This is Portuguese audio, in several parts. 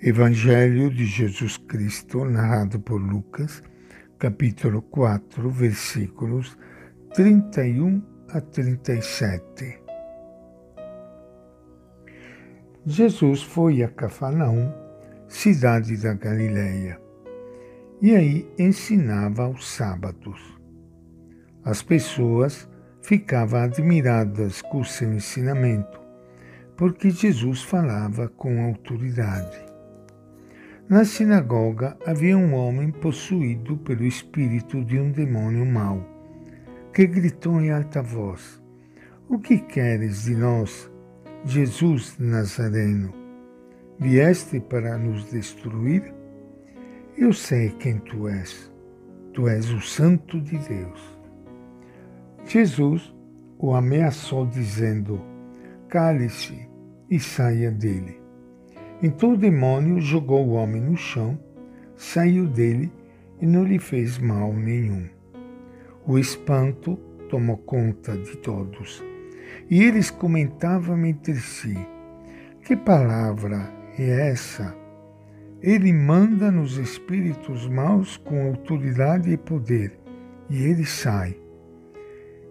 Evangelho de Jesus Cristo, narrado por Lucas, capítulo 4, versículos 31 a 37. Jesus foi a Cafarnaum, cidade da Galileia, e aí ensinava aos sábados. As pessoas ficavam admiradas com seu ensinamento, porque Jesus falava com autoridade. Na sinagoga havia um homem possuído pelo espírito de um demônio mau, que gritou em alta voz: O que queres de nós, Jesus Nazareno? Vieste para nos destruir? Eu sei quem tu és. Tu és o Santo de Deus. Jesus o ameaçou, dizendo: Cale-se e saia dele. Então o demônio jogou o homem no chão, saiu dele e não lhe fez mal nenhum. O espanto tomou conta de todos e eles comentavam entre si: Que palavra é essa? Ele manda nos espíritos maus com autoridade e poder, e ele sai.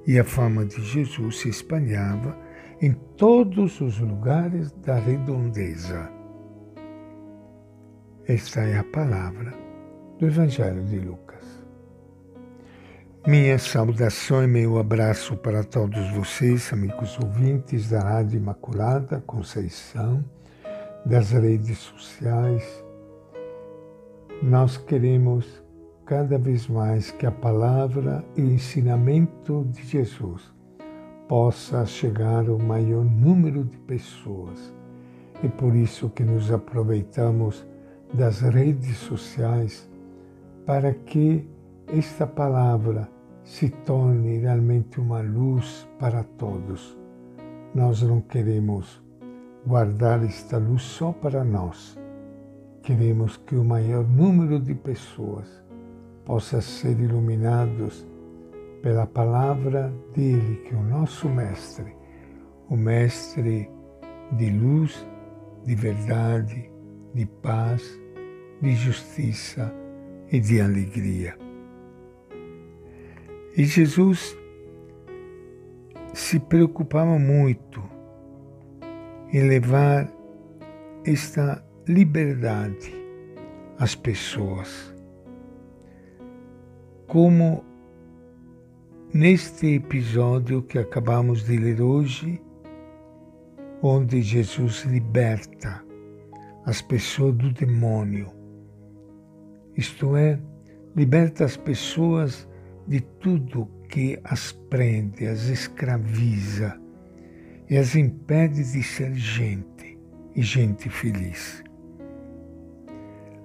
E a fama de Jesus se espalhava em todos os lugares da redondeza. Esta é a palavra do Evangelho de Lucas. Minha saudação e meu abraço para todos vocês, amigos ouvintes da Rádio Imaculada Conceição, das redes sociais. Nós queremos cada vez mais que a palavra e o ensinamento de Jesus possa chegar ao maior número de pessoas. É por isso que nos aproveitamos das redes sociais para que esta palavra se torne realmente uma luz para todos. Nós não queremos guardar esta luz só para nós. Queremos que o maior número de pessoas possa ser iluminados pela palavra dele, que é o nosso mestre, o mestre de luz, de verdade, de paz, de justiça e de alegria. E Jesus se preocupava muito em levar esta liberdade às pessoas. Como neste episódio que acabamos de ler hoje, onde Jesus liberta as pessoas do demônio. Isto é, liberta as pessoas de tudo que as prende, as escraviza e as impede de ser gente e gente feliz.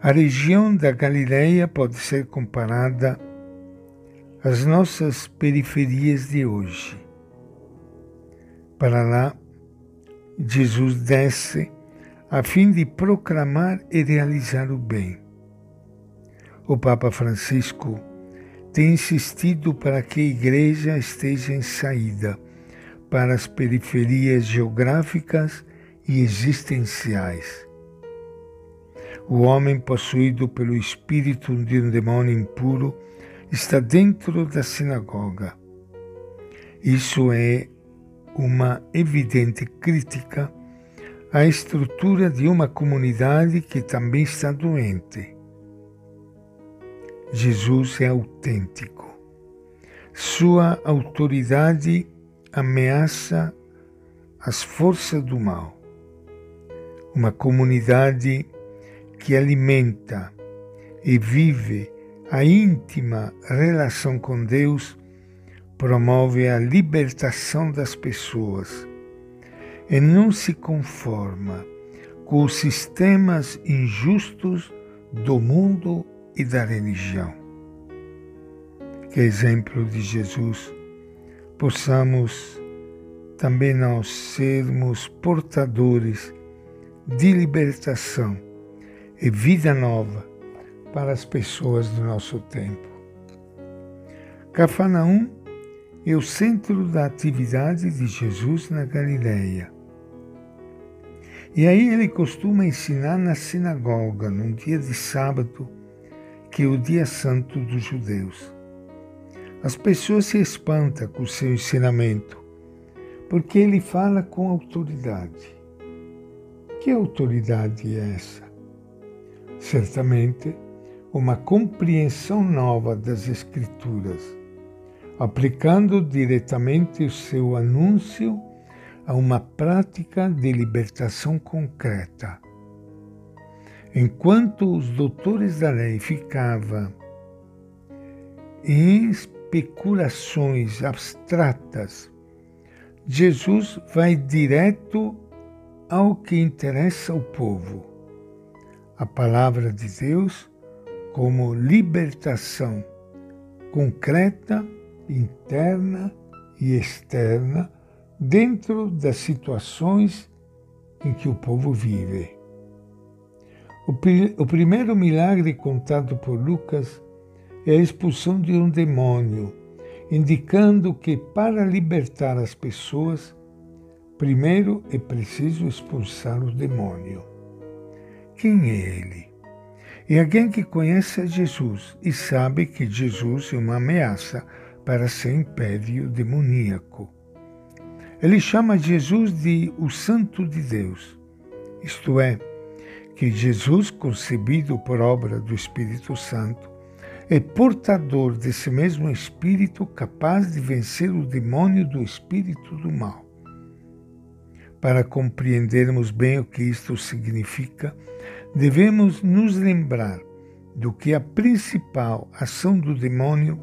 A região da Galileia pode ser comparada às nossas periferias de hoje. Para lá, Jesus desce a fim de proclamar e realizar o bem. O Papa Francisco tem insistido para que a Igreja esteja em saída para as periferias geográficas e existenciais. O homem possuído pelo espírito de um demônio impuro está dentro da sinagoga. Isso é uma evidente crítica a estrutura de uma comunidade que também está doente. Jesus é autêntico. Sua autoridade ameaça as forças do mal. Uma comunidade que alimenta e vive a íntima relação com Deus promove a libertação das pessoas e não se conforma com os sistemas injustos do mundo e da religião. Que exemplo de Jesus possamos também nós sermos portadores de libertação e vida nova para as pessoas do nosso tempo. Cafarnaum é o centro da atividade de Jesus na Galileia E aí ele costuma ensinar na sinagoga, num dia de sábado, que é o dia santo dos judeus. As pessoas se espantam com o seu ensinamento, porque ele fala com autoridade. Que autoridade é essa? Certamente, uma compreensão nova das Escrituras, aplicando diretamente o seu anúncio a uma prática de libertação concreta. Enquanto os doutores da lei ficavam em especulações abstratas, Jesus vai direto ao que interessa ao povo. A palavra de Deus como libertação concreta, interna e externa dentro das situações em que o povo vive. O, o primeiro milagre contado por Lucas é a expulsão de um demônio, indicando que para libertar as pessoas, primeiro é preciso expulsar o demônio. Quem é ele? É alguém que conhece Jesus e sabe que Jesus é uma ameaça para seu império demoníaco. Ele chama Jesus de o Santo de Deus, isto é, que Jesus, concebido por obra do Espírito Santo, é portador desse mesmo Espírito capaz de vencer o demônio do espírito do mal. Para compreendermos bem o que isto significa, devemos nos lembrar do que a principal ação do demônio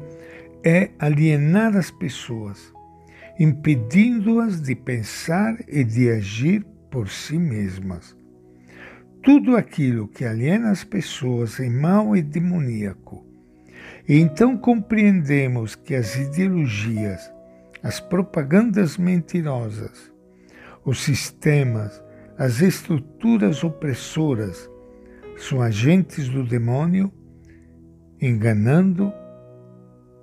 é alienar as pessoas impedindo-as de pensar e de agir por si mesmas. Tudo aquilo que aliena as pessoas é mau e demoníaco. E então compreendemos que as ideologias, as propagandas mentirosas, os sistemas, as estruturas opressoras são agentes do demônio enganando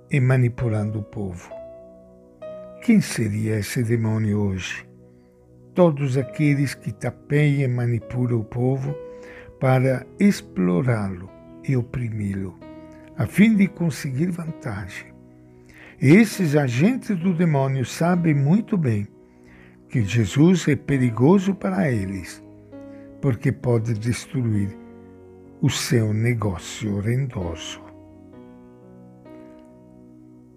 e manipulando o povo. Quem seria esse demônio hoje? Todos aqueles que tapeiam e manipulam o povo para explorá-lo e oprimi-lo, a fim de conseguir vantagem. Esses agentes do demônio sabem muito bem que Jesus é perigoso para eles, porque pode destruir o seu negócio rendoso.